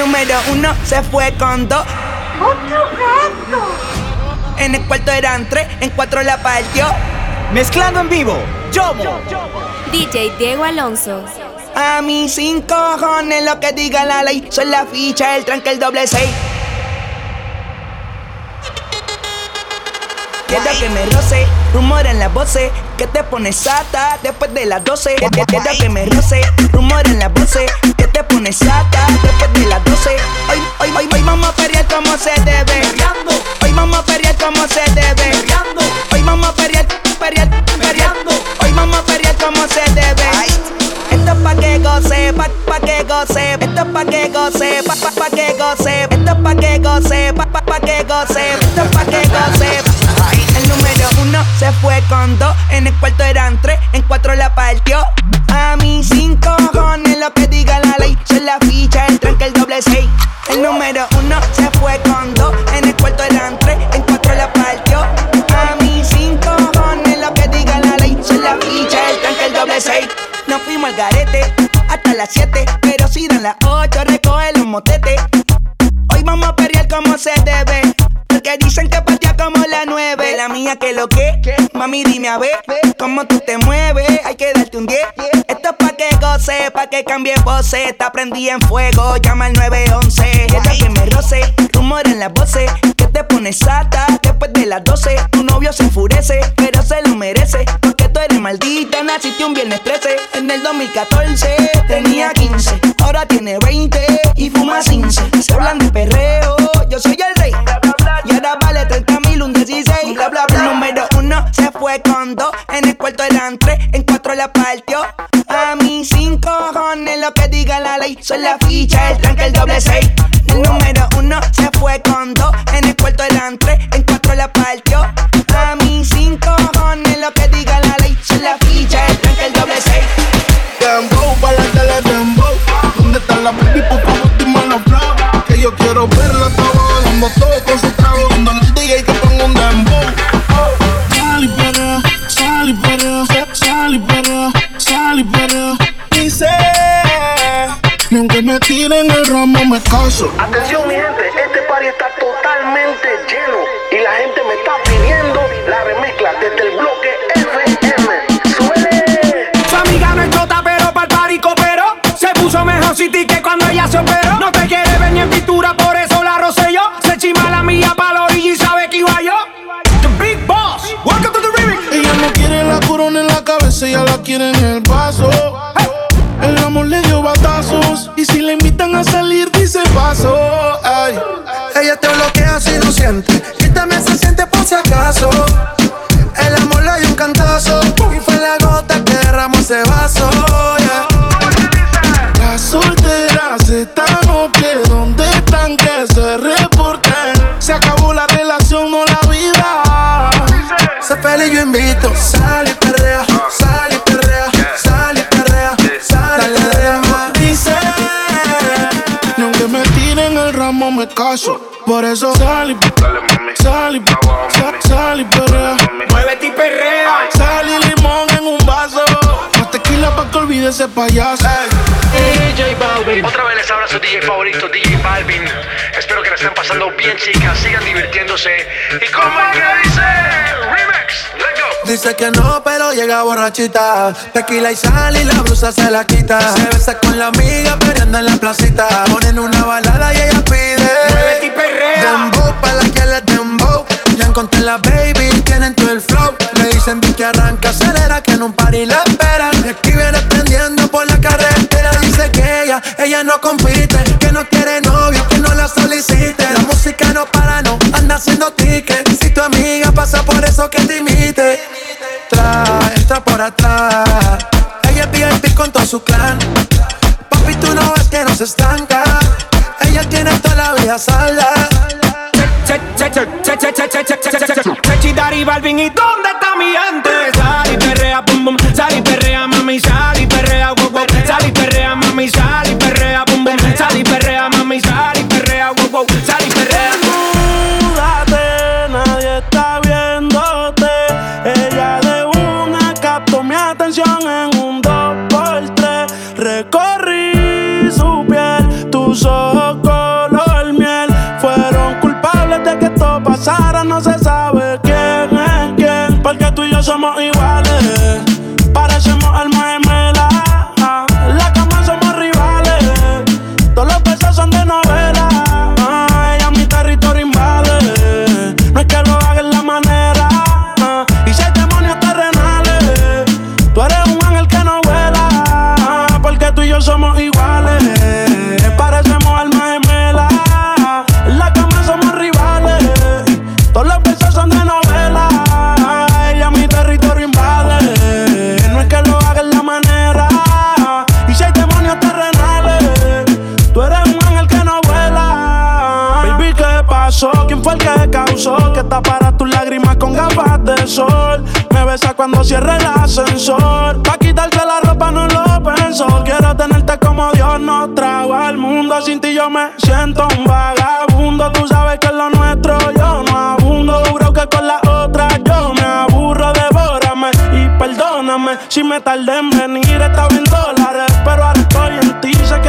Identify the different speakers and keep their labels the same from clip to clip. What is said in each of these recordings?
Speaker 1: número uno se fue con dos.
Speaker 2: ¡Otro gato!
Speaker 1: En el cuarto eran tres, en cuatro la partió.
Speaker 3: Mezclando en vivo, Yomo.
Speaker 4: DJ Diego Alonso.
Speaker 1: A mí sin cojones lo que diga la ley. Son la ficha, el tranque, el doble seis. Quiero que me roce, rumor en las voces, que te pones sata después de las 12. Quiero que me roce, rumor en las voces, te pones sata después de las 12. Hoy, hoy, hoy, hoy vamos a perrear como se debe. Hoy vamos a perrear como se debe. Hoy vamos a perrear, perrear. Hoy vamos a perrear como se debe. Esto es pa' que goce, pa, pa' que goce. Esto es pa' que goce, pa, pa, pa' que goce. Esto es pa' que goce, pa, pa, pa' que goce. Esto es pa' que goce. El número uno se fue con dos. En el cuarto eran tres, en cuatro la partió. A mí sin cojones lo que diga la ley. Son la ficha, el tranque, el doble seis. El número uno se fue con dos. En el cuarto eran tres, en cuatro la partió. A mí sin cojones lo que diga la ley. Son la ficha, el tranque, el doble seis. Nos fuimos al garete hasta las 7, pero si dan las 8, recoge los motetes. Hoy vamos a perrear como se debe. Porque dicen que mía que lo que, mami dime a ver cómo tú te mueves. Hay que darte un 10. Esto es pa' que goce, pa' que cambie voces. Está prendida en fuego, llama al 911. Quiero que me roce, rumor en las voces. Que te pones sata después de las 12. Tu novio se enfurece, pero se lo merece. Porque tú eres maldita, naciste un viernes 13. En el 2014 tenía 15, ahora tiene 20 y fuma 15. Se hablan de perreo, yo soy el rey. Y ahora vale 30 mil, un 16. Bla, bla, se fue con dos. En el cuarto eran tres, en cuatro la partió. A mí sin cojones lo que diga la ley. Son la ficha, el tranque, el doble seis. El número uno se fue con dos. En el cuarto eran tres, en cuatro la partió. A mí sin cojones lo que diga la ley. Son la ficha, el tranque, el doble seis.
Speaker 5: Dembow, bailate la dembow. ¿Dónde está la baby? Por favor, los. Que yo quiero verla todo, dando todo con su tiren el ramo me caso.
Speaker 6: Atención mi gente, este party está totalmente lleno y la gente me está pidiendo la remezcla desde el bloque FM. ¡Suele!
Speaker 7: Su amiga no es chota, pero pa'l party cooperó. Se puso mejor City que cuando ella se operó. No te quiere ver ni en pintura, por eso la rocé yo. Se chima la mía pa' la orilla y sabe que iba yo. The Big Boss, welcome to the remix.
Speaker 5: Ella no quiere la corona en la cabeza, ella la quiere en el. El
Speaker 8: Por
Speaker 5: eso sal y sal y sal, sal y perrea.
Speaker 7: Muévete y perrea.
Speaker 5: Sal y limón en un vaso. Más tequila pa' que olvide ese payaso.
Speaker 6: DJ Balvin. Otra vez les habla su DJ favorito, DJ Balvin. Espero que la estén pasando bien, chicas. Sigan divirtiéndose. ¿Y cómo es que dice?
Speaker 8: Dice que no, pero llega borrachita. Tequila y sal y la blusa se la quita. Se besa con la amiga peleando en la placita. Ponen una balada y ella pide.
Speaker 7: Muévete y perrea.
Speaker 8: Dembow pa' la que le dembow. Ya encontré la baby, tienen todo el flow. Me dicen que arranca, acelera, que en un party la esperan. Es que viene prendiendo por la carretera. Dice que ella, ella no compite. Que no quiere novio, que no la solicite. La música no para, no anda haciendo ticket. Si tu amiga pasa por eso que te imite atrás, entra por atrás. Ella es VIP con todo su clan. Papi, tú no ves que no se estanca. Ella tiene toda la vida salda.
Speaker 7: Chechi, Daddy, Balvin, ¿y dónde está mi
Speaker 9: antes? cuando cierre el ascensor. Pa' quitarte la ropa no lo pienso. Quiero tenerte como Dios no trago al mundo. Sin ti yo me siento un vagabundo. Tú sabes que es lo nuestro yo no abundo. Duro que con la otra yo me aburro. Devórame y perdóname si me tardé en venir. Estaba en dólares, pero ahora estoy en ti. Se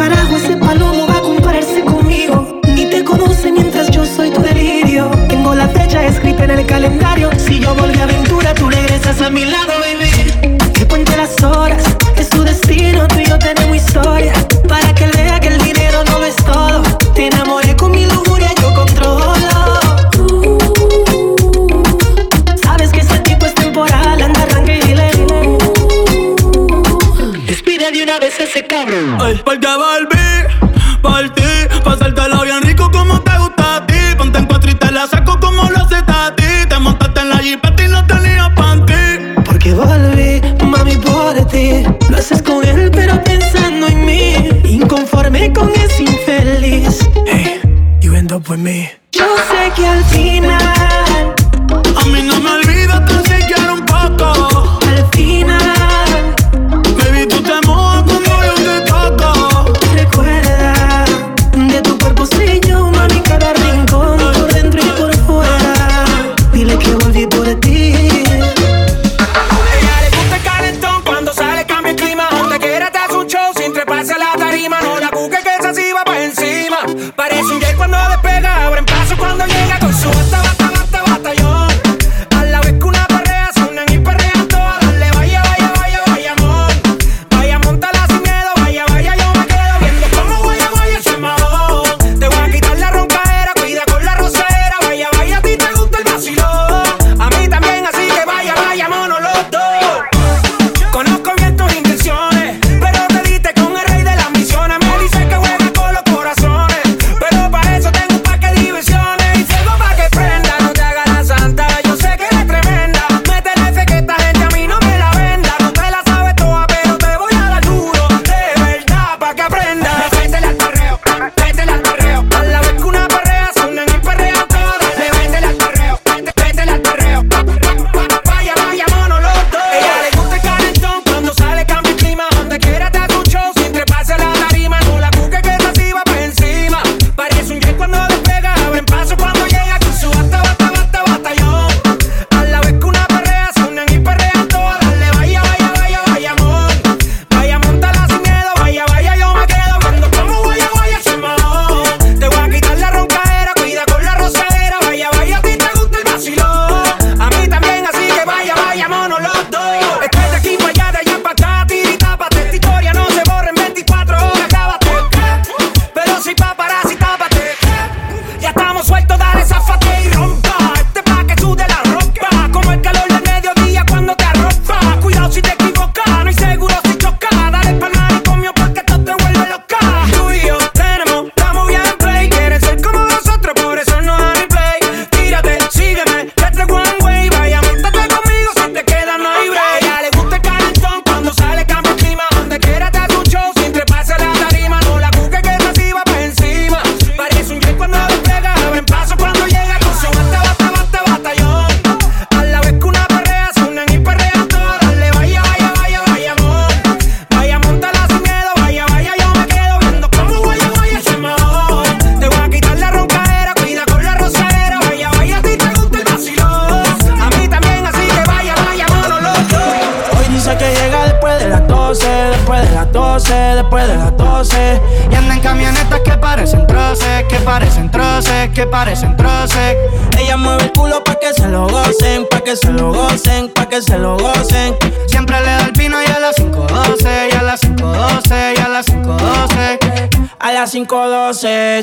Speaker 10: carajo ese palomo va a compararse conmigo? Ni te conoce mientras yo soy tu delirio. Tengo la fecha escrita en el calendario. Si yo volví a aventura, tú regresas a mi lado, baby. me.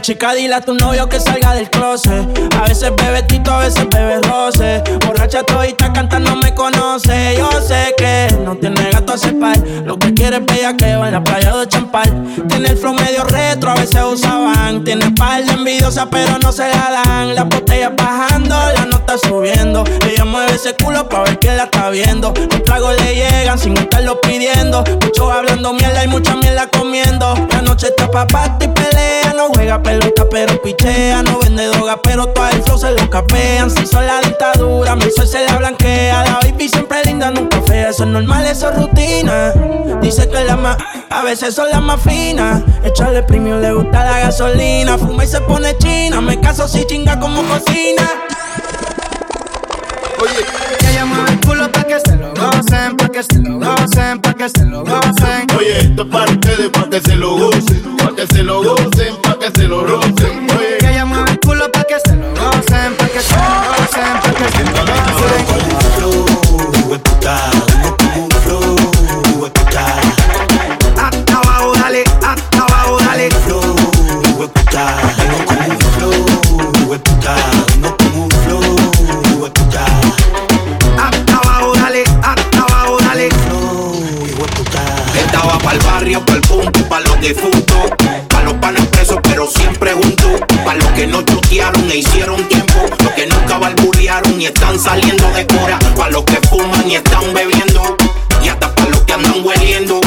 Speaker 11: Chica, dile a tu novio que Tiene el flow medio retro, a veces usaban. Tiene par de envidiosa, pero no se la dan. La botella bajando, la nota subiendo. Ella mueve ese culo pa' ver quién la está viendo. Los tragos le llegan sin estarlo pidiendo. Muchos hablando mierda y mucha mierda comiendo. La noche está pa' y pelea. No juega pelota, pero pichea. No vende droga, pero todo el flow se lo capean. Si son la dictadura, mi sol se la blanquea. La baby siempre linda, nunca fea. Eso es normal, eso es rutina. Dice que la más, a veces son las más finas. Echarle premio le gusta la gasolina. Fuma y se pone china. Me caso si chinga como cocina. Oye, que ella mueve el culo pa' que se lo gocen, pa' que se lo gocen, pa' que se lo gocen.
Speaker 8: Oye, esto es para ustedes, pa' que se lo gocen, pa' que se lo gocen, pa' que se lo rocen. Oye,
Speaker 11: que ella mueve el culo pa' que se lo gocen, pa' que se lo gocen, pa' que se lo gocen.
Speaker 12: Difuntos, pa' los panes presos, pero siempre juntos, pa' los que no chotearon e hicieron tiempo, los que nunca balburearon y están saliendo de cora, pa' los que fuman y están bebiendo, y hasta pa' los que andan hueliendo,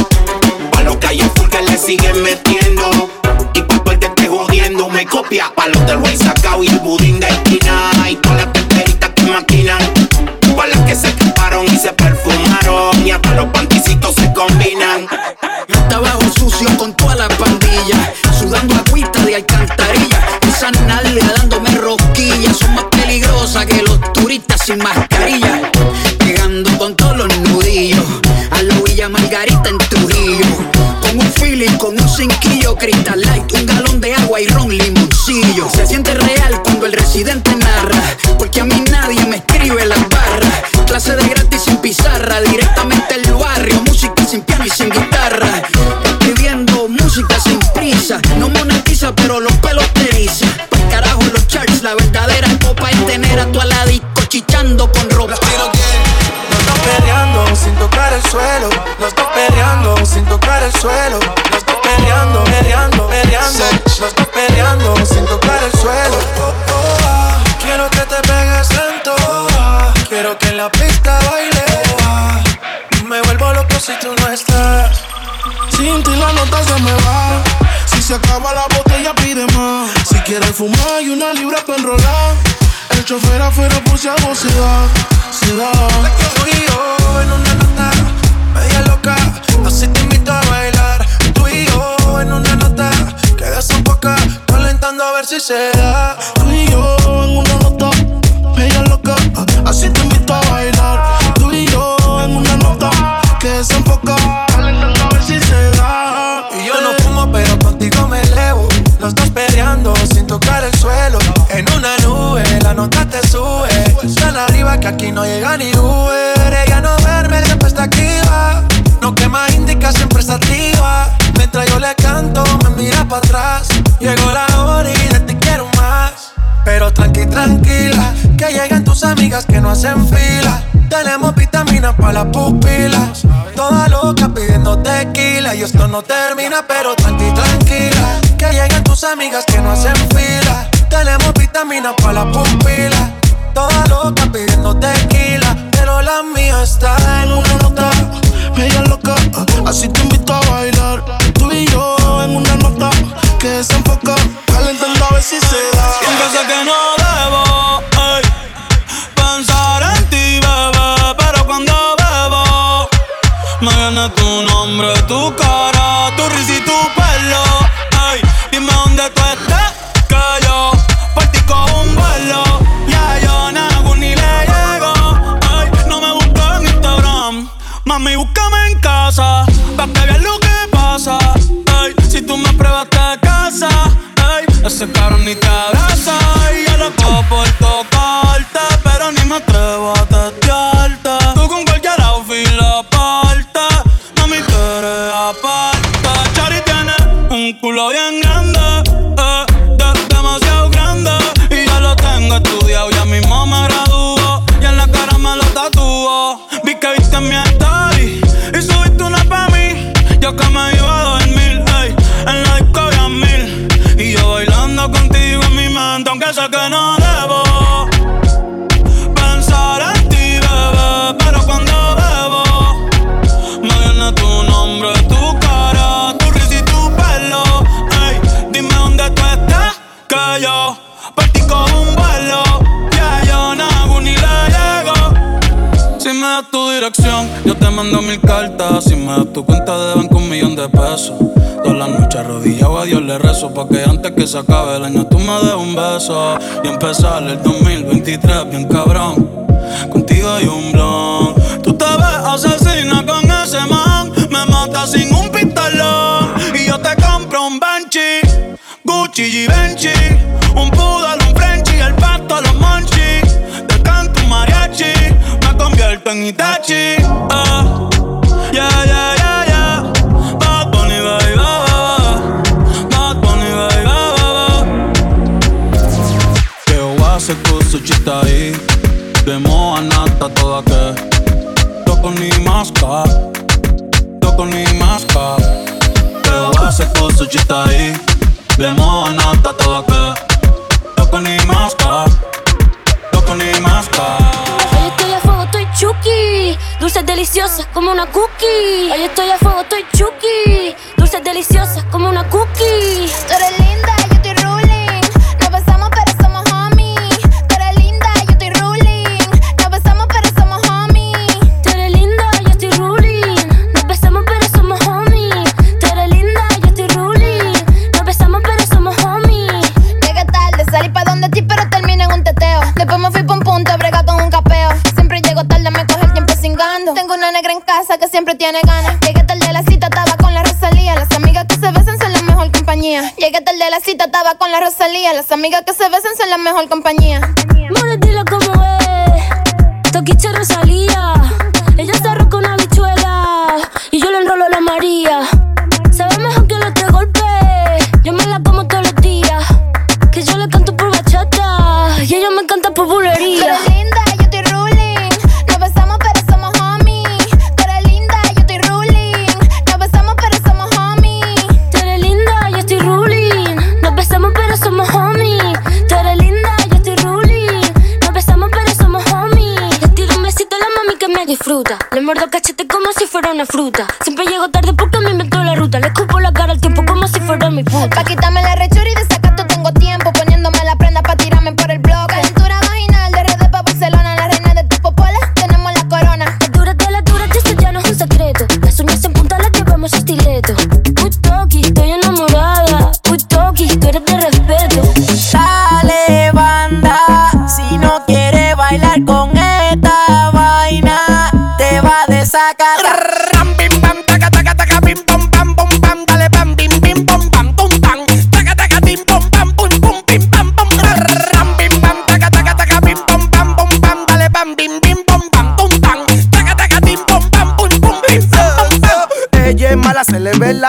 Speaker 12: pa' los que hay full que le siguen metiendo, y pa' el que esté jodiendo me copia, pa' los del Rey Sacao y el budín
Speaker 13: de sin mascarilla. Llegando con todos los nudillos, a la Villa Margarita en Trujillo. Con un feeling, con un cinquillo, Crystal Light, un galón de agua y ron limoncillo. Se siente real cuando el residente narra, porque a mí
Speaker 8: se da, se
Speaker 14: acabe el año tú me des un beso. Y empezar el 2023 bien cabrón. Contigo hay un blon. Tú te ves asesina con ese man. Me mata sin un pistolón. Y yo te compro un Banshee. Gucci y Benchi. Un poodle, un Frenchy. El pasto los monchis. Te canto mariachi. Me convierto en Itachi.
Speaker 15: Dulces deliciosas como una cookie. Hoy estoy a fuego, estoy chuki. Dulces deliciosas como una cookie.
Speaker 16: Tengo una negra en casa que siempre tiene ganas. Llegué tarde a la cita, estaba con la Rosalía. Las amigas que se besan son la mejor compañía. Llegué tarde a la cita, estaba con la Rosalía. Las amigas que se besan son la mejor compañía.
Speaker 15: More, dilo como es. Toquiche Rosalía. Ella se arroja una bichuela. Y yo le enrolo la María. Disfruta. Le muerdo cachete como si fuera una fruta. Siempre llego tarde porque me inventó la ruta. Le escupo la cara al tiempo como si fuera mi puta.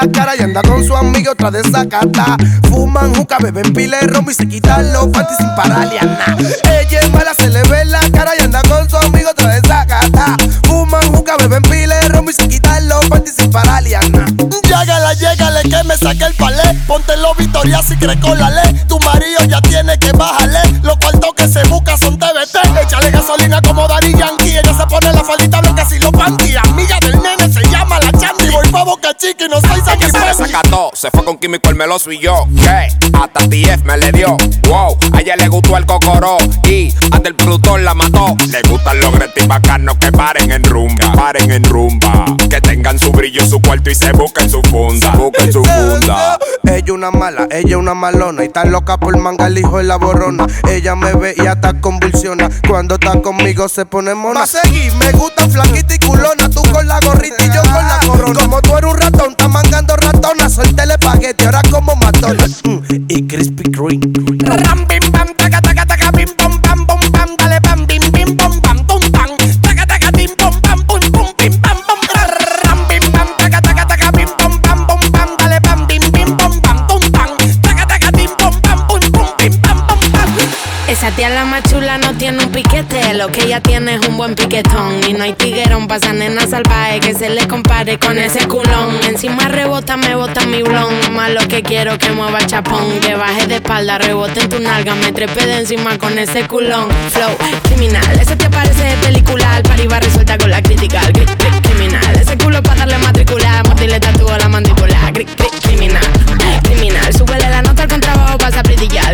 Speaker 16: La
Speaker 17: cara y anda con su amigo otra de sacata. Fuman juca, beben pile ron y se quitan los panties sin pararle. Ella es mala, se le ve la cara y anda con su amigo otra de sacata. Fuman juca, beben pile ron y se quitan los panties sin pararle a nada.
Speaker 18: Llégale, llégale que me saque el palé. Ponte los Victoria si crees con la ley. Tu marido ya tiene que bajarle. Los cuartos que se busca son TBT. Échale gasolina como Daddy Yankee. Ella se pone la faldita blanca si lo panty. Se
Speaker 19: fue con Químico, el meloso y yo. ¿Qué? Hasta TF me le dio. Wow, a ella le gustó el cocoró. Y hasta el productor la mató. Le gustan los gretis bacanos que paren en rumba. Paren en rumba. Que tengan su brillo, su cuarto y se busquen su funda. Busquen su funda.
Speaker 17: Ella una mala, ella una malona y está loca por manga el hijo de la borrona. Ella me ve y hasta convulsiona. Cuando está conmigo se pone mona.
Speaker 18: Va a seguir, me gusta flaquita y culona. Tú con la gorrita y yo con la corona.
Speaker 17: Como tú eres un ratón, está mangando ratón. Ahora soy telepaguete, ahora como McDonald's mm, y Krispy Kreme.
Speaker 20: Esa tía la más chula no tiene un piquete, lo que ella tiene es un buen piquetón. Y no hay tiguerón pa' esa nena salvaje que se le compare con ese culón. Encima rebota, me bota mi blon. Más lo que quiero que mueva chapón. Que baje de espalda, rebote en tu nalga, me trepe de encima con ese culón. Flow, criminal, ese te parece de película. Al va resuelta con la crítica. Cri- cri- criminal, ese culo pa' darle matricular. Mordirle tatuó la mandíbula. Cri- criminal, criminal. Súbele la nota al contrabajo, pasa a brillar.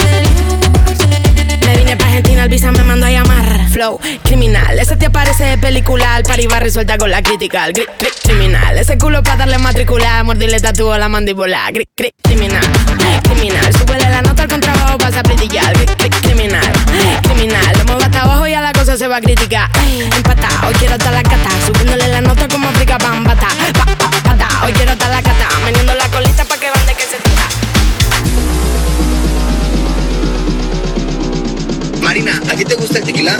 Speaker 20: pa' Argentina, el visa me mandó a llamar. Flow, criminal. Ese te parece de película. Al pari va resuelta con la crítica. Cri- cri- criminal. Ese culo pa' darle matricular. Mordirle tatuó la mandíbula. Cri- cri- criminal. Criminal. Súbele la nota al contrabajo, pasa a brillar. Cri- cri- criminal. Criminal. Lo muevo hasta abajo y a la cosa se va a criticar. Empatado, quiero estar la cata. Subiéndole la nota como África Bambata.
Speaker 21: ¿A ti te gusta el tequila?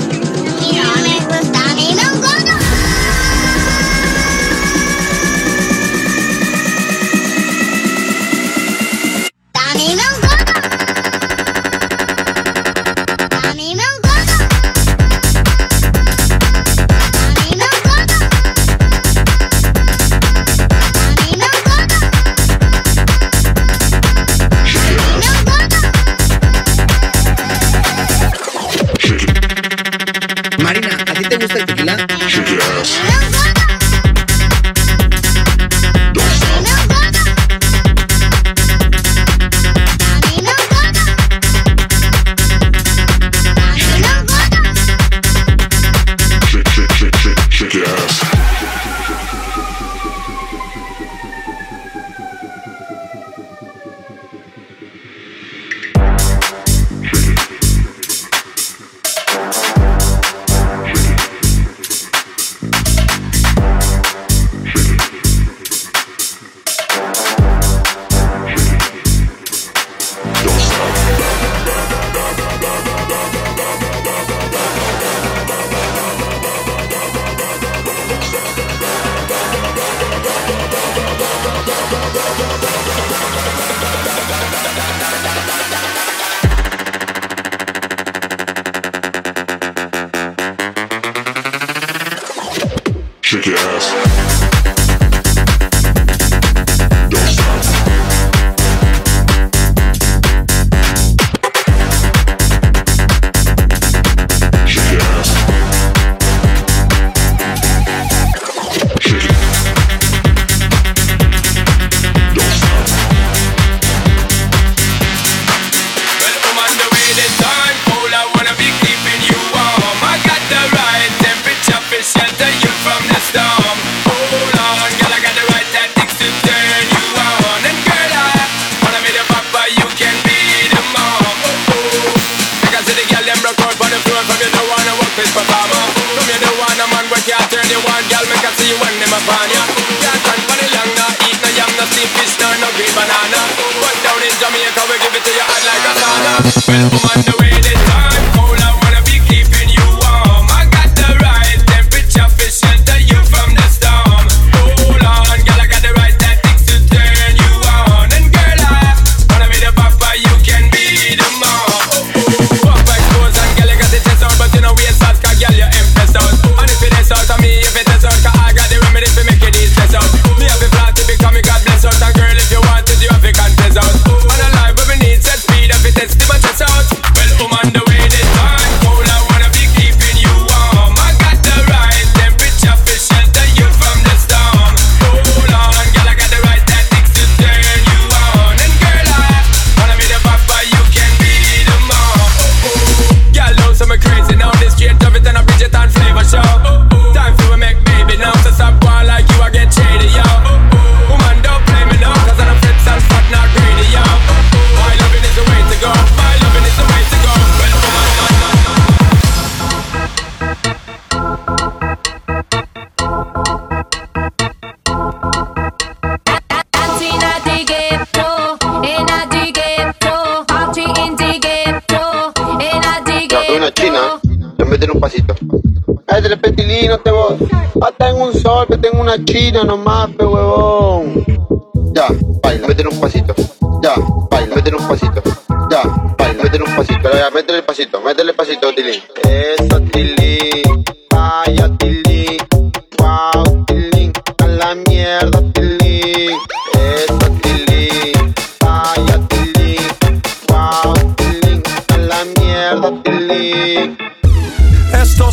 Speaker 22: Una china nomás, pe huevón. Ya, baila, métele un pasito. Ya, baila, métele un pasito. Ya, baila, métele un pasito. Métele el pasito, métele el pasito, Tilín. Eso, Tilín.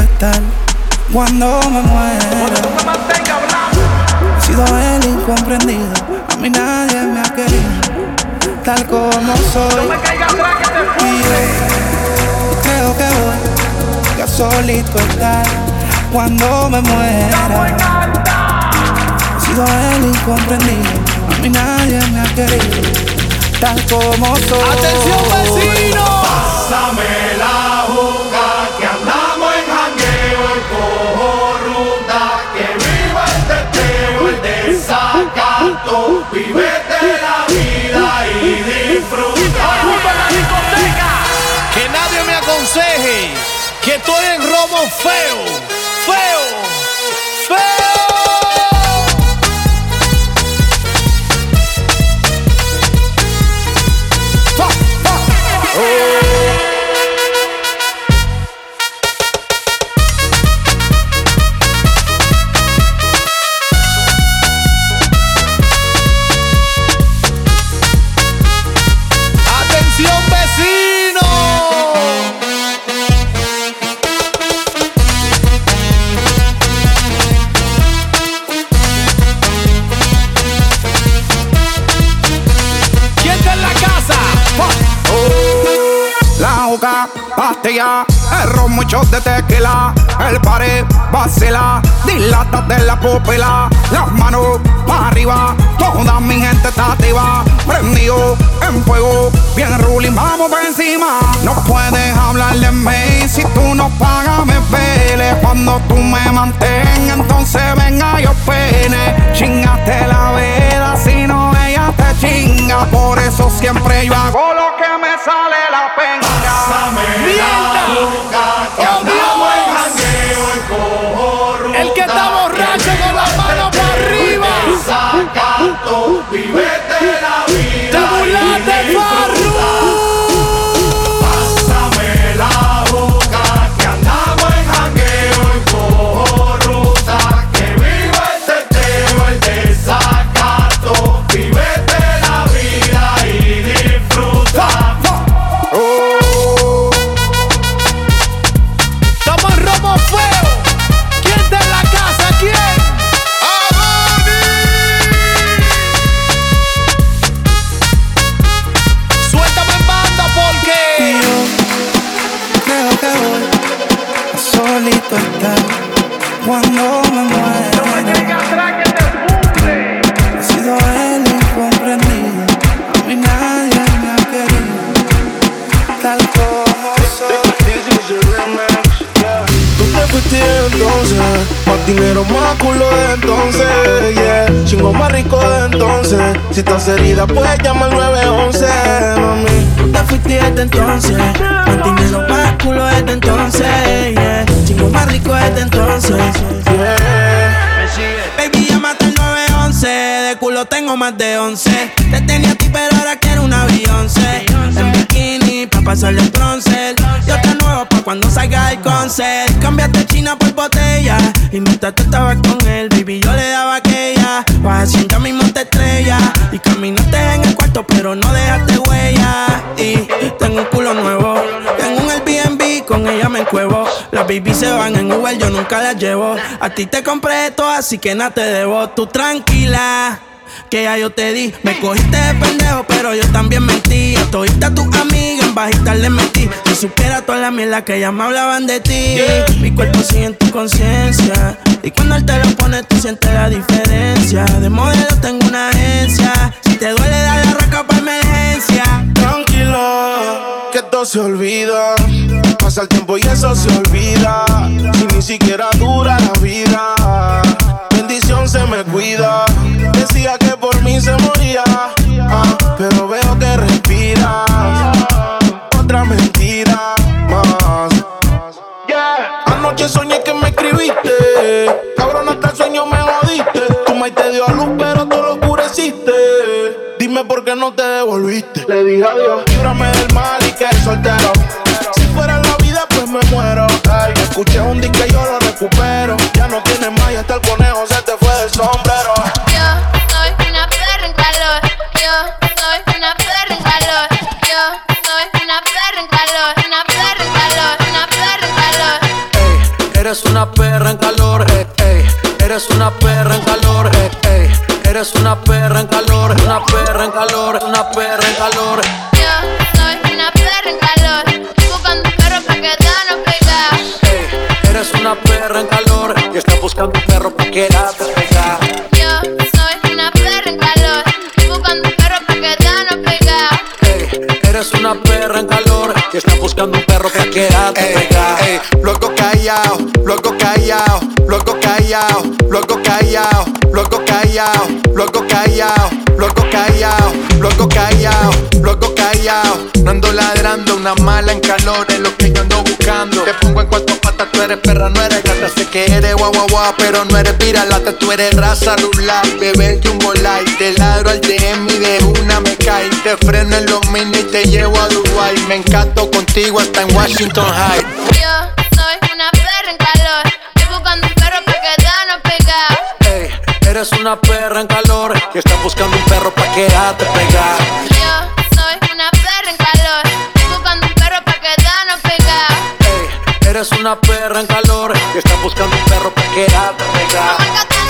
Speaker 10: estar cuando me muera. He sido el incomprendido, a mí nadie me ha querido, tal como soy. Y yo creo que voy a solito estar cuando me muera. He sido el incomprendido, a mí nadie me ha querido, tal como soy.
Speaker 7: ¡Atención, vecino! Pásame que
Speaker 23: estoy en feo, feo,
Speaker 24: ron, muchos de tequila, el pared, vacila, dilata de la pupila, las manos para arriba, toda mi gente está activa, prendido en fuego, bien ruling, vamos por encima. No puedes hablar de mí si tú no pagas, me pele. Cuando tú me mantengas, entonces venga yo pene. Chingaste la veda, si no ella te chinga, por eso siempre yo hago lo que me sale la penga.
Speaker 23: El
Speaker 11: llevo. A ti te compré esto, así que nada te debo. Tú tranquila. Que ya yo te di, me cogiste de pendejo, pero yo también mentí. A todita tus amigas en bajita le metí. Si supiera toda la mierda que ya me hablaban de ti. Mi cuerpo sigue en tu conciencia. Y cuando él te lo pone, tú sientes la diferencia. De modelo tengo una agencia. Si te duele, dale la raca pa' emergencia.
Speaker 5: Tranquilo, que todo se olvida. Pasa el tiempo y eso se olvida. Si ni siquiera dura la vida. No te devolviste. Le dije adiós. Líbrame del mal y que soltero. Si fuera la vida, pues me muero. Ay, escuché un disco y yo lo recupero. Ya no tienes más y hasta el conejo se te fue del sombrero.
Speaker 16: Yo soy una perra en calor. Yo soy una perra en calor. Yo soy una perra en calor. Una perra en calor. Una perra en calor.
Speaker 25: Eres una perra en calor, ey, ey. Eres una perra en calor, ey, ey. Eres una perra en calor, una perra en calor, una perra en calor.
Speaker 16: Yo soy una perra en calor. Buscando un perro pa' quedarnos pegados.
Speaker 25: Eres una perra en calor y estás buscando un perro pa' quedarte pegada.
Speaker 16: Yo soy una perra en calor. Buscando un perro pa' quedarnos pegados.
Speaker 25: Eres una perra en calor y estás buscando un perro pa' quedarte pegada.
Speaker 8: Ey, loco callao, loco callao, loco callao, loco callao, loco callao, loco callao, loco callao, loco callao, loco callao. No ando ladrando, una mala en calor es lo que yo ando buscando. Te pongo en cuatro patas, tú eres perra, no eres gata. Sé que eres guau guau guau, pero no eres viralata. Tú eres raza rulay, bebé jumbo light. Te ladro al DM y de una me cae. Te freno en los mini y te llevo a Dubai. Me encanto contigo hasta en Washington High.
Speaker 16: Yo soy una perra en calor. Estoy buscando un perro pa' quedarnos pegados.
Speaker 25: Eres una perra en calor y estás buscando un perro pa' quedarte pegada.
Speaker 16: Yo soy una perra en calor. Estoy buscando un perro pa' quedarnos pegados.
Speaker 25: Eres una perra en calor y estás buscando un perro pa' quedarte pegada.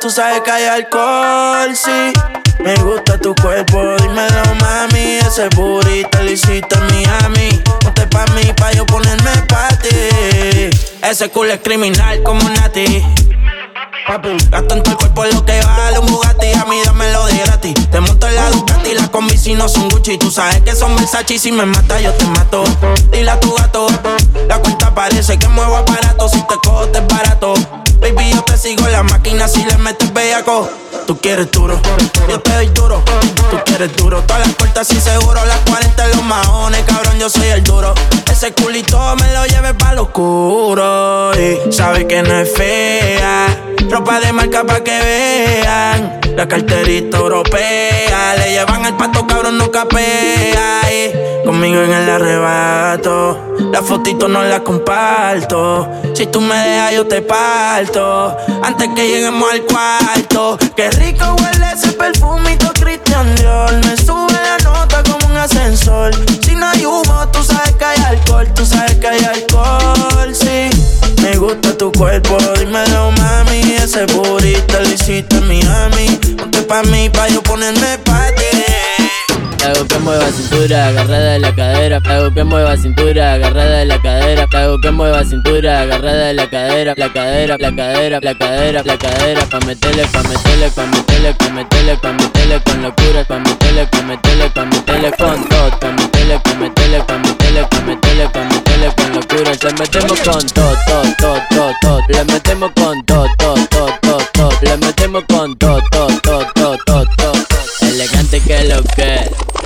Speaker 11: Tú sabes que hay alcohol, sí. Me gusta tu cuerpo, dímelo mami. Ese burrito lo hiciste en Miami. Ponte pa' mí, pa' yo ponerme pa' ti. Ese culo es criminal como Nati. Gasto en tu cuerpo lo que vale un Bugatti A mí dámelo de gratis la Ducati Las combi si no son Gucci. Tú sabes que son Versace y Si me mata yo te mato. Dile a tu gato La cuenta parece que muevo aparato. Si te cojo te es barato. Baby yo te sigo la máquina Si le metes bellaco. Tú quieres duro Yo te doy duro. Tú quieres duro Todas las puertas sin seguro. Las 40 en los maones Cabrón yo soy el duro. Ese culito me lo lleve pa' lo oscuro. Y sabe que no es fea. Ropa de marca pa' que vean. La carterita europea. Le llevan el pato, cabrón, no capea. Y conmigo en el arrebato. La fotito no la comparto. Si tú me dejas, yo te parto. Antes que lleguemos al cuarto. Qué rico huele ese perfumito Christian Dior. Me sube la nota como un ascensor. Si no hay humo, tú sabes que hay alcohol. Tú sabes que hay alcohol, sí. Gusta tu cuerpo, dímelo, mami. ese burrito lo hiciste en Miami. Ponte pa' mí, pa' yo ponerme pa' ti.
Speaker 26: Hago que mueva cintura, agarrada de la cadera. Hago que mueva cintura, agarrada de la cadera. Hago que mueva cintura, agarrada de la cadera. La cadera, la cadera, la cadera, la cadera. Pa' meterle, pa' meterle, pa' meterle, pa' meterle, pa' meterle con locura. Pa' meterle, pa' meterle, pa' meterle con todo. Pa' meterle, pa' meterle, pa' meterle, Le metemos con todo, todo, todo, todo, todo. Le metemos con todo, todo, todo, todo, todo. Le metemos con todo, todo, todo, todo, todo, todo. Elegante que lo que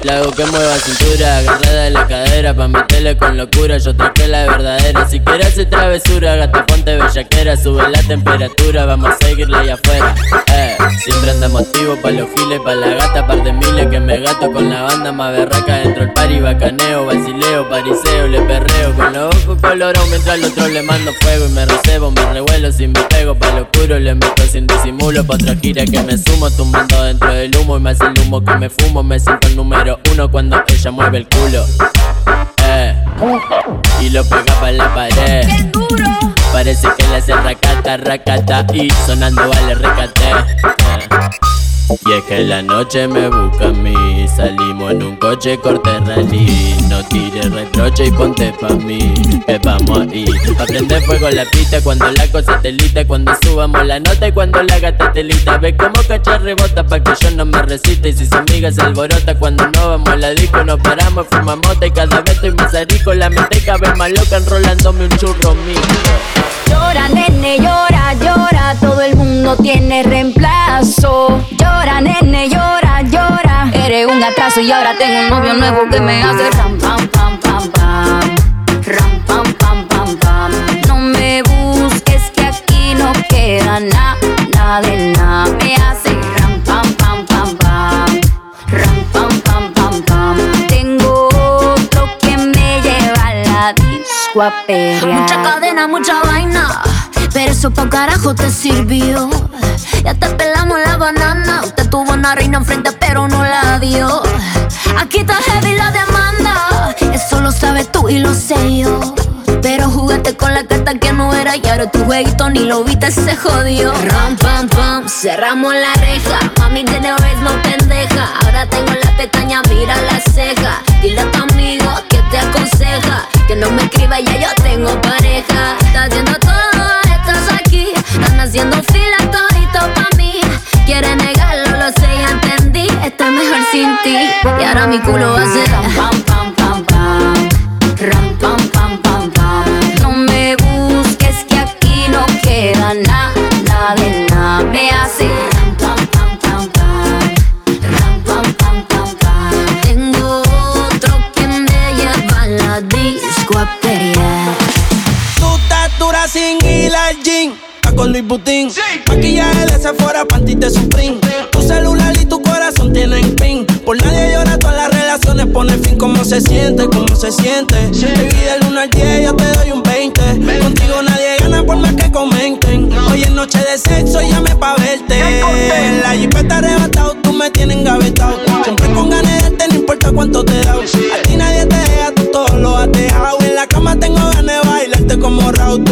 Speaker 26: La hago que mueva cintura Agarrada de la cadera Pa' meterle con locura Yo traje la verdadera. Si quieres hacer travesura Gata ponte bellaquera Sube la temperatura Vamos a seguirle allá afuera. Eh, Siempre anda motivo Pa' los giles Pa' la gata Par de miles que me gato Con la banda más berraca Dentro el party bacaneo Basileo, pariseo Le perreo. Con los ojos colorados Mientras al otro le mando fuego Y me recebo Me revuelo Si me pego Pa' lo oscuro Le meto sin disimulo Pa' otra gira que me sumo Tumbando dentro del humo Y me hace el humo que me fumo Me siento el número uno cuando ella mueve el culo. Eh, y lo pega para la pared. Parece que le hace racata, racata y sonando vale recate. Eh. Y es que la noche me busca a mí. Salimos en un coche corte rally. No tires reproche y ponte pa' mí Que vamos ahí A prender fuego la pista cuando la cosa telita Cuando subamos la nota y cuando la gata telita Ve como cachar rebota pa' que yo no me resista Y si su amiga se alborota cuando no vamos a la disco Nos paramos, fumamos y cada vez estoy más rico. La mente cada vez más loca enrolándome un churro mío.
Speaker 27: Llora, nene, llora, llora. Todo el mundo tiene reemplazo. Llora, nene, llora, llora. Eres un atraso y ahora tengo un novio nuevo que me hace ram, pam, pam, pam, pam. Ram, pam, pam, pam, pam. No me busques que aquí no queda nada, nada de nada. Me hace ram, pam, pam, pam, pam. Ram, pam, pam, pam, pam. Tengo otro que me lleva a la disco a.
Speaker 28: Mucha cadena, mucha vaina. Pero eso pa' carajo te sirvió. Ya te pelamos la banana. Usted tuvo una reina enfrente, pero no la dio. Aquí está heavy la demanda. Eso lo sabes tú y lo sé yo. Pero jugaste con la carta que no era y ahora tu jueguito ni lo viste, se jodió. Ram, pam, pam, cerramos la reja. Mami, de vez no pendeja. Ahora tengo la pestaña, mira la ceja. Dile a tu amigo que te aconseja. Que no me escriba, ya yo tengo pareja. Está haciendo todo, estás aquí. Están haciendo fila todito pa' mí. Quiere negarlo, lo sé, ya entendí. Estoy mejor sin ti. Y ahora mi culo hace ram, pam, pam, pam, pam. Ram, pam, pam, pam, pam.
Speaker 27: No me busques que aquí no queda nada, nada de nada. Me hace ram, pam, pam, pam, pam.
Speaker 28: Ram, pam, pam, pam, pam. Tengo otro que me lleva a la disco a pelear.
Speaker 11: Estás dura sin ir al con Luis Butín. Maquillaje de Sephora, panty de Supreme. Tu celular y tu corazón tienen pin. Por nadie llora, todas las relaciones ponen fin. ¿Cómo se siente? ¿Cómo se siente? Baby, del 1 al 10 yo te doy un 20. Contigo nadie gana por más que comenten. Hoy es noche de sexo, llame pa' verte. La jipeta arrebatado, tú me tienes engavetado. Siempre con ganas de darte, no importa cuánto te da. A ti nadie te deja, tú todo lo has dejado. En la cama tengo ganas de bailarte como Raúl.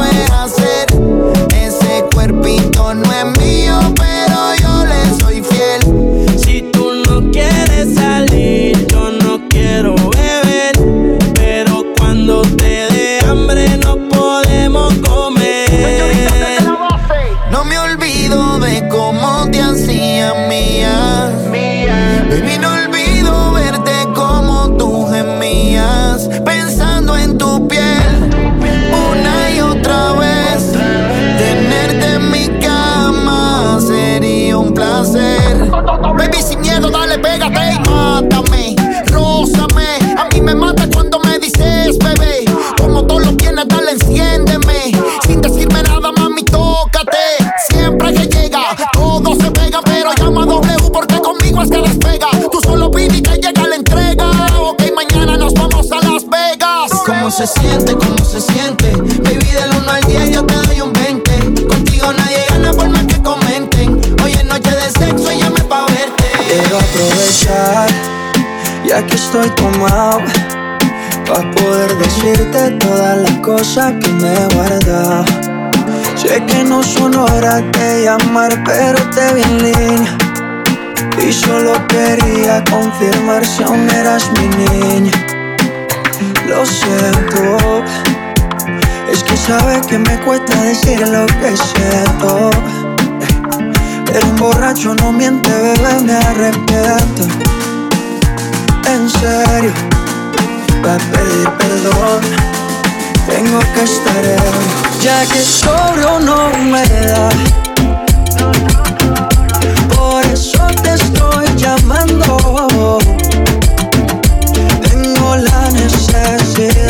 Speaker 29: lo sabes
Speaker 30: se siente, cómo se siente. Baby, del 1 al 10 yo te doy un 20. Contigo nadie gana por más que comenten. Hoy es noche de sexo y llame pa' verte.
Speaker 31: Quiero aprovechar, ya que estoy tomado. Pa' poder decirte todas las cosas que me he guardado. Sé que no son horas de llamar, pero te vi en línea. Y solo quería confirmar si aún eras mi niña. Lo siento, es que sabes que me cuesta decir lo que siento. Pero un borracho no miente, bebé, me arrepiento. En serio, para pedir perdón, tengo que estar ebrio, ya que sobrio no me da. Por eso te estoy llamando.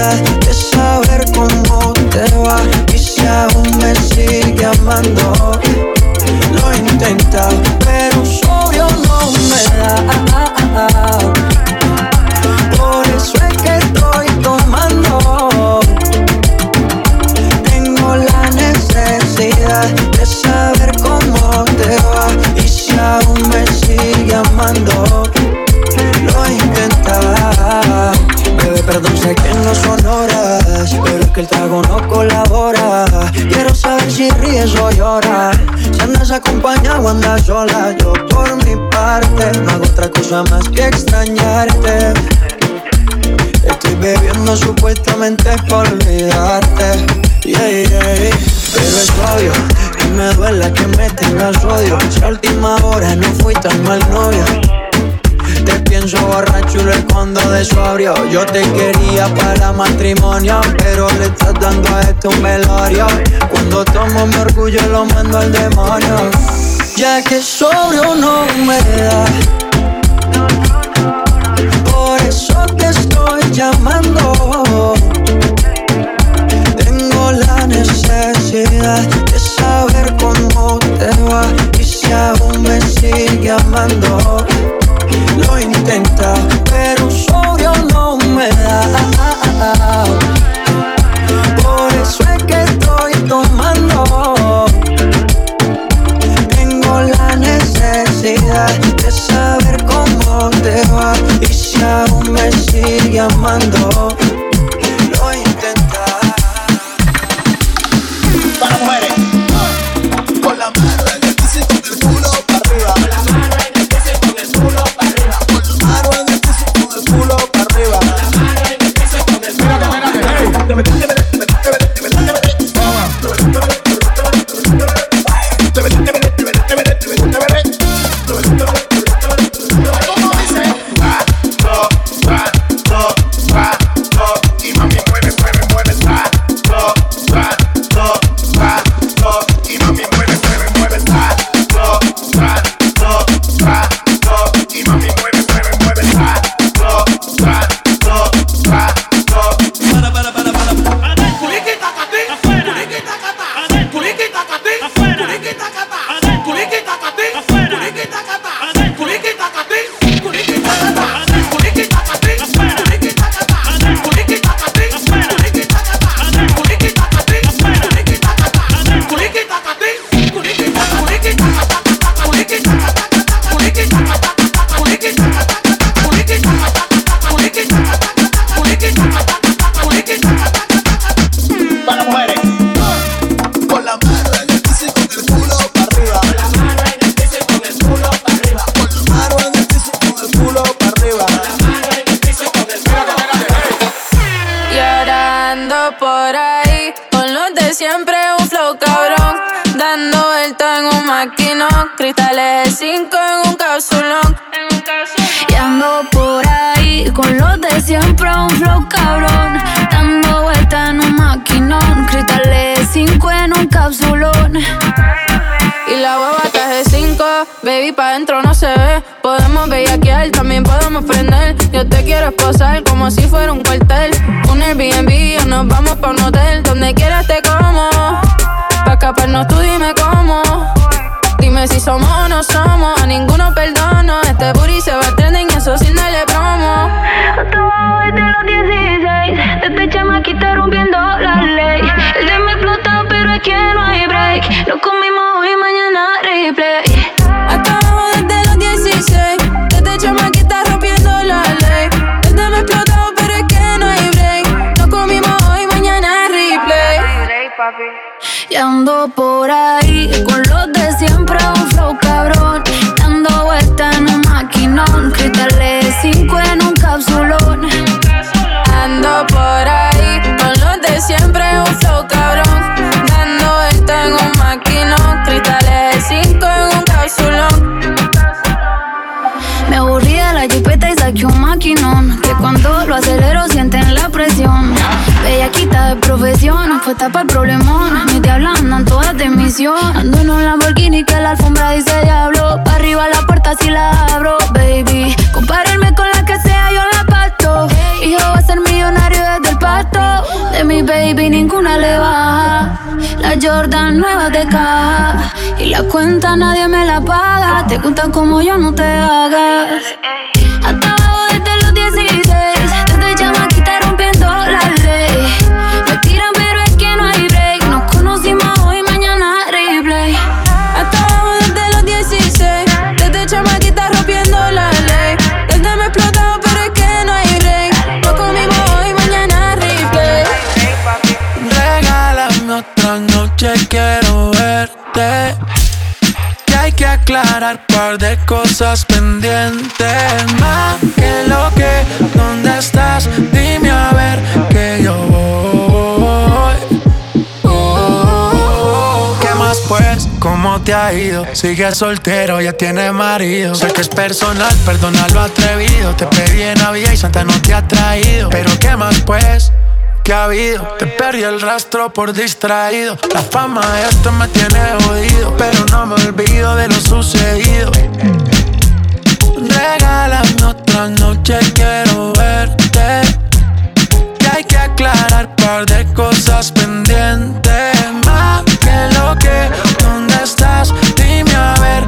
Speaker 31: Necesidad de saber cómo te va y si aún me sigue amando. Lo he intentado, pero sobrio no me da. Sé que no son horas, pero es que el trago no colabora. Quiero saber si ríes o lloras. Si andas acompañado o andas sola, yo por mi parte no hago otra cosa más que extrañarte. Estoy bebiendo supuestamente por olvidarte. Yeah, yeah. Pero es obvio que me duela que me tengas odio. Si a última hora no fui tan mal novio. Te pienso borracho y lo escondo de sobrio. Yo te quería para matrimonio, pero le estás dando a esto un velorio. Cuando tomo mi orgullo lo mando al demonio. Ya que sobrio no me da. Por eso te estoy llamando. Tengo la necesidad de saber cómo te va y si aún me sigue amando. Lo intenta, pero sobrio no me da. Por eso es que estoy tomando. Tengo la necesidad de saber cómo te va y si aún me sigue amando.
Speaker 20: Yo te quiero esposar como si fuera un cuartel. Un Airbnb o nos vamos pa' un hotel. Donde quieras te como. Pa' escaparnos tú dime cómo. Dime si somos o no somos. A ninguno perdono. Este booty se va a
Speaker 32: Y ando por ahí con los de siempre, un flow cabrón. Dando vueltas en un maquinón. Cristales 5 en un capsulón.
Speaker 33: Ando por ahí con los de siempre, un flow cabrón.
Speaker 32: Profesión, fue tapa el problemón. Mis diablas andan todas de misión. Ando en un Lamborghini que la alfombra dice diablo. Pa' arriba la puerta si la abro, baby. Compararme con la que sea, yo la parto. Hijo va a ser millonario desde el pasto. De mi baby ninguna le baja. La Jordan nueva de caja. Y la cuenta nadie me la paga. Te cuentan como yo no te hagas. Hasta abajo
Speaker 8: verte. Que hay que aclarar par de cosas pendientes. Más que lo que, ¿dónde estás? Dime a ver que yo voy. Oh, ¿Qué más pues? ¿Cómo te ha ido? Sigues soltero, ya tienes marido. Sé que es personal, perdona lo atrevido. Te pedí en Navidad y Santa no te ha traído. Pero ¿qué más pues? ¿Qué ha habido? Te perdí el rastro por distraído. La fama de esto me tiene jodido. Pero no me olvido de lo sucedido. Regálame otra noche, quiero verte. Y hay que aclarar par de cosas pendientes. Más que lo que, ¿dónde estás? Dime a ver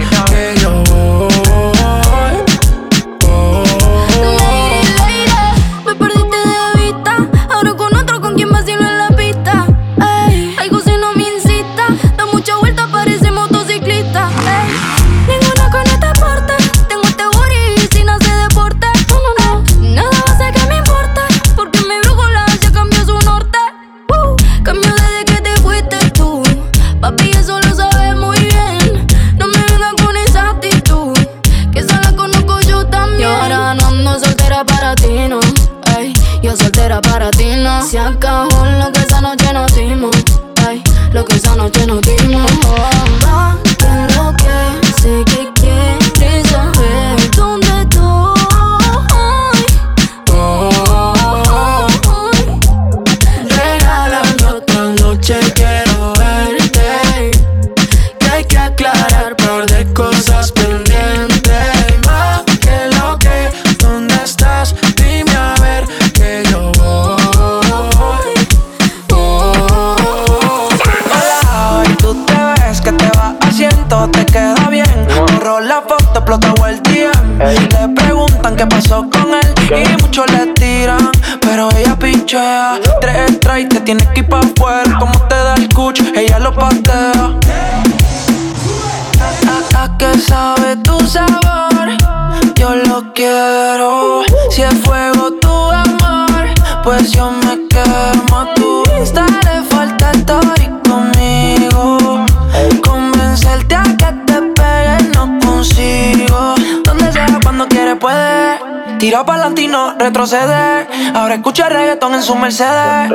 Speaker 32: Ahora
Speaker 11: escucha reggaetón en su Mercedes.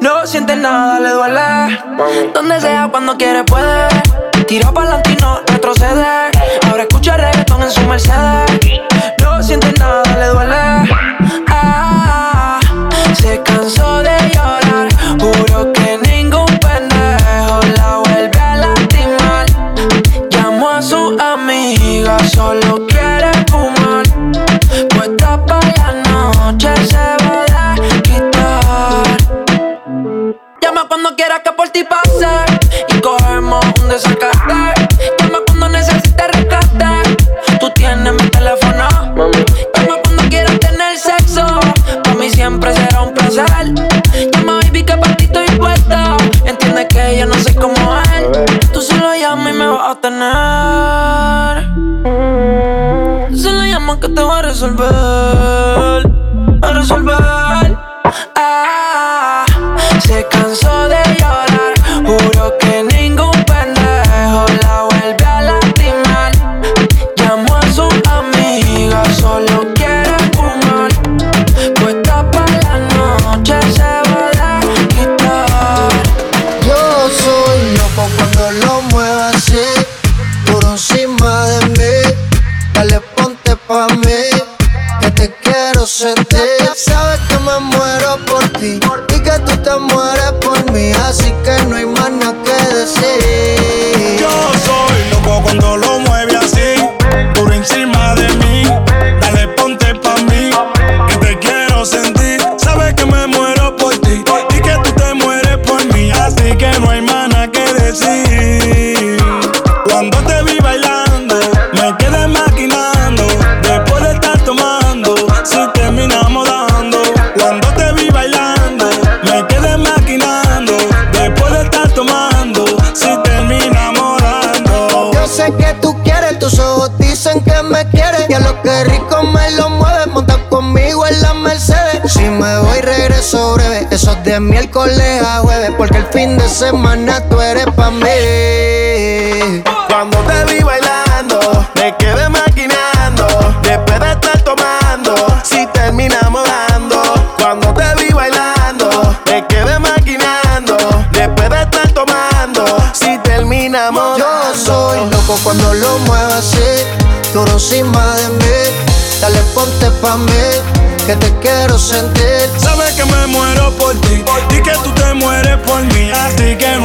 Speaker 11: No siente nada, le duele. Donde sea, cuando quiere puede. Tira para no retrocede. Ahora escucha reggaetón en su Mercedes. No siente nada, le duele. ti pasar y cogemos un desacate. Llama cuando necesites rescate. Tú tienes mi teléfono. Llama
Speaker 14: cuando quieras tener sexo. Para mí siempre será un placer. Llama baby que para ti estoy puesta. Entiende que
Speaker 5: yo no
Speaker 14: soy como él. Tú solo llama y me vas a tener. Solo llama que te voy a resolver. de miércoles a jueves, porque el fin de semana tú eres pa' mí.
Speaker 5: Cuando te vi bailando, me quedé maquinando, después de estar tomando, si terminamos dando. Cuando te vi bailando, me quedé maquinando, después de estar tomando, si terminamos
Speaker 14: Yo soy loco cuando lo muevo así, tú encima de mí, dale ponte pa' mí, que te quiero sentir.
Speaker 34: plastic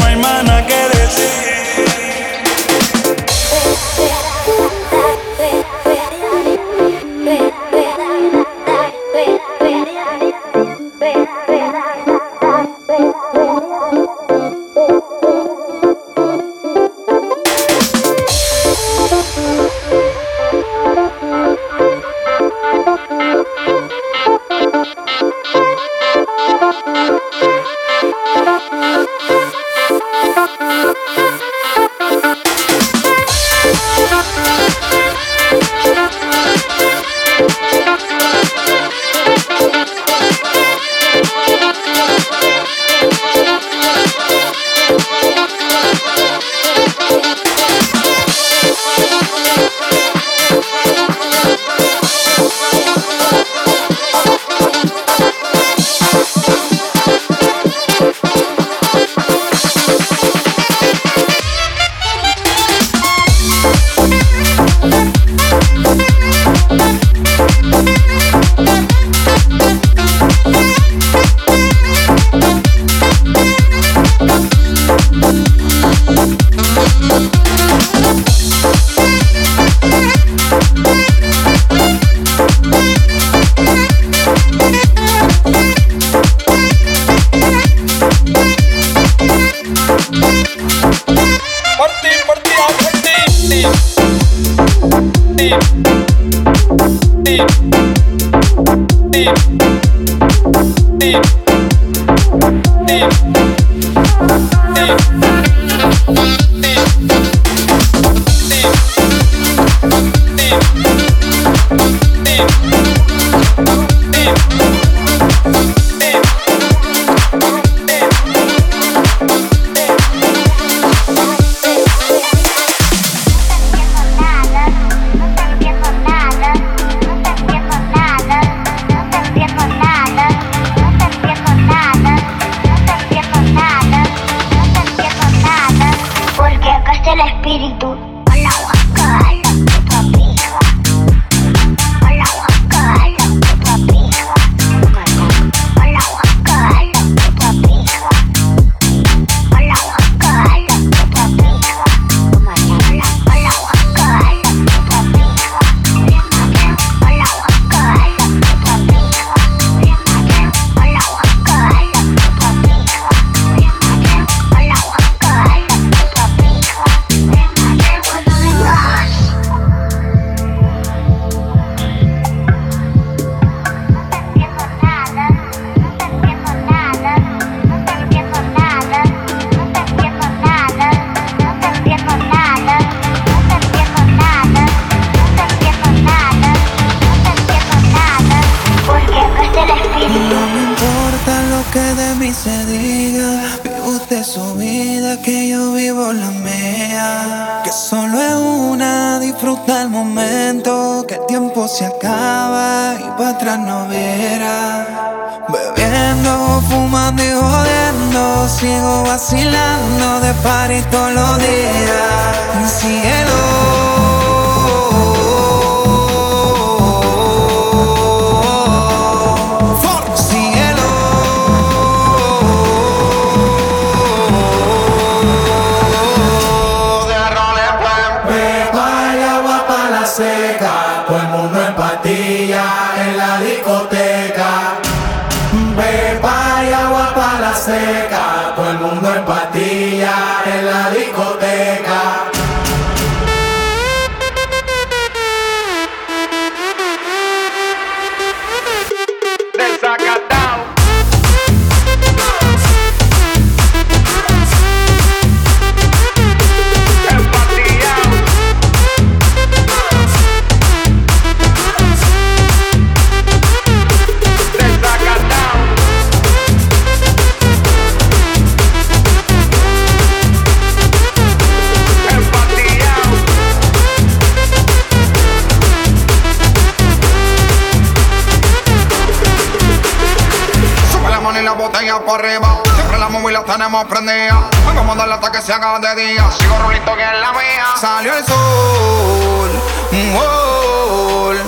Speaker 11: tenemos prendida. Vamos a darle hasta que se haga de día. Sigo rulito que es la mía. Salió el sol, un gol.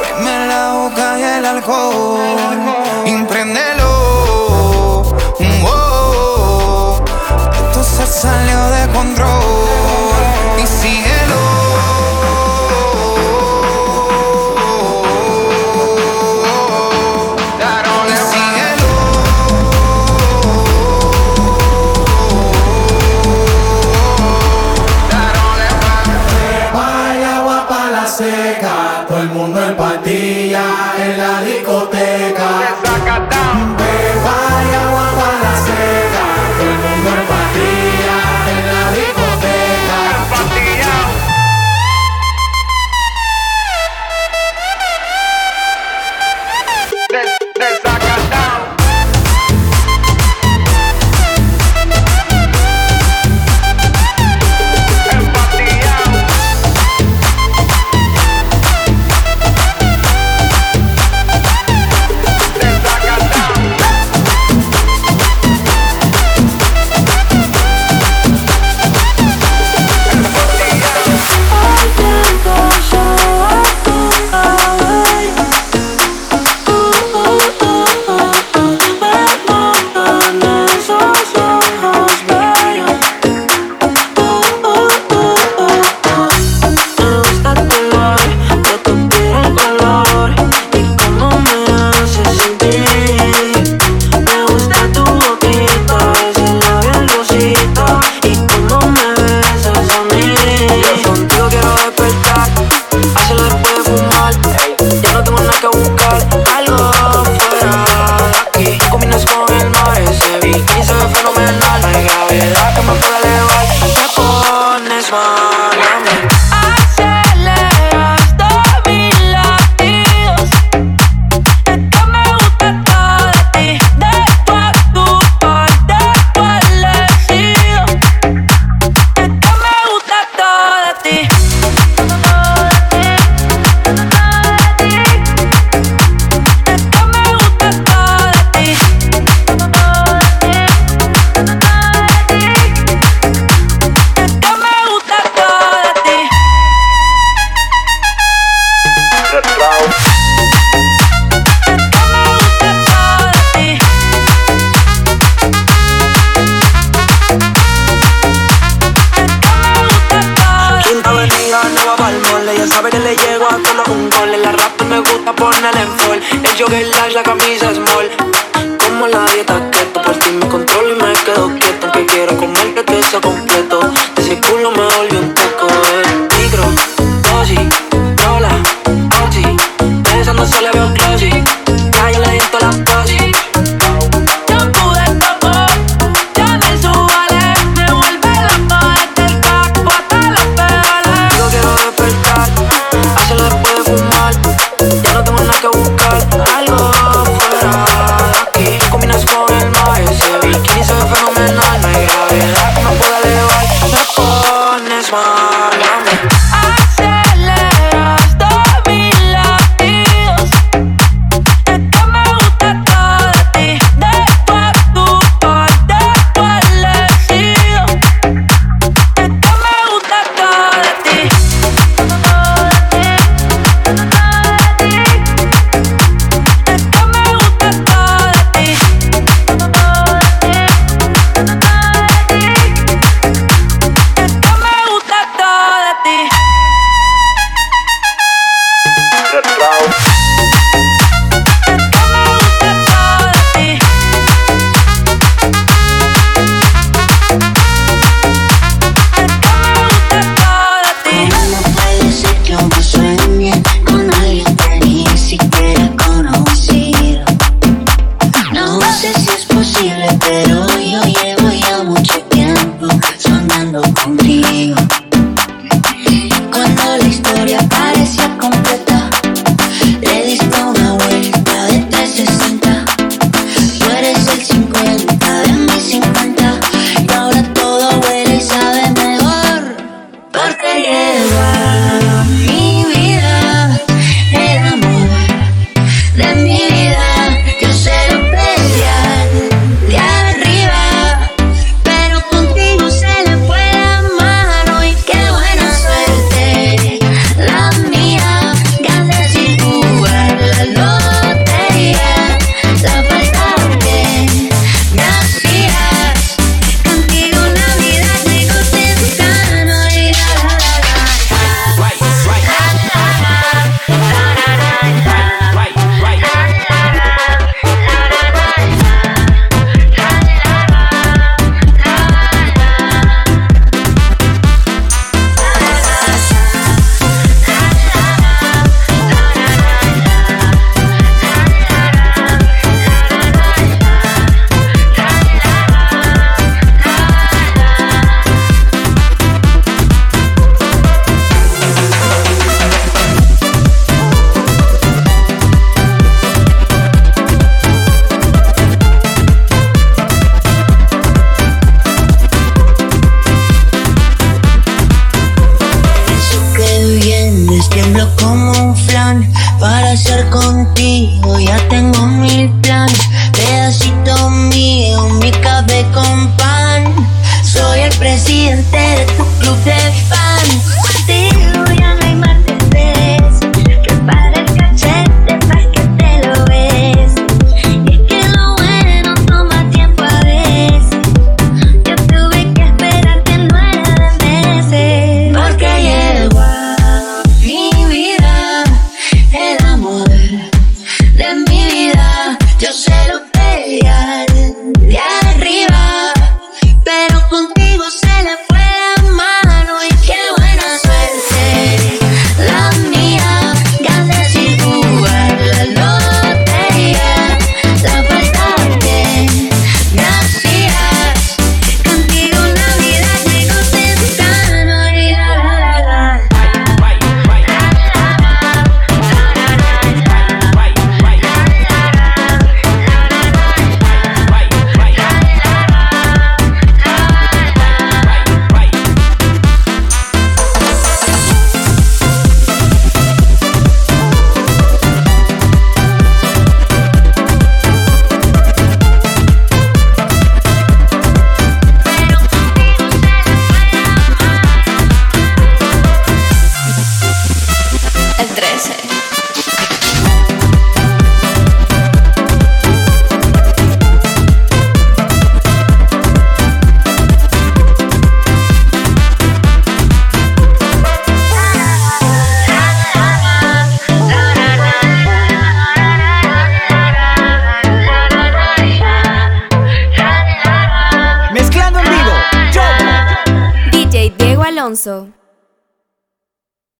Speaker 11: Prende la boca y el alcohol. Impréndelo,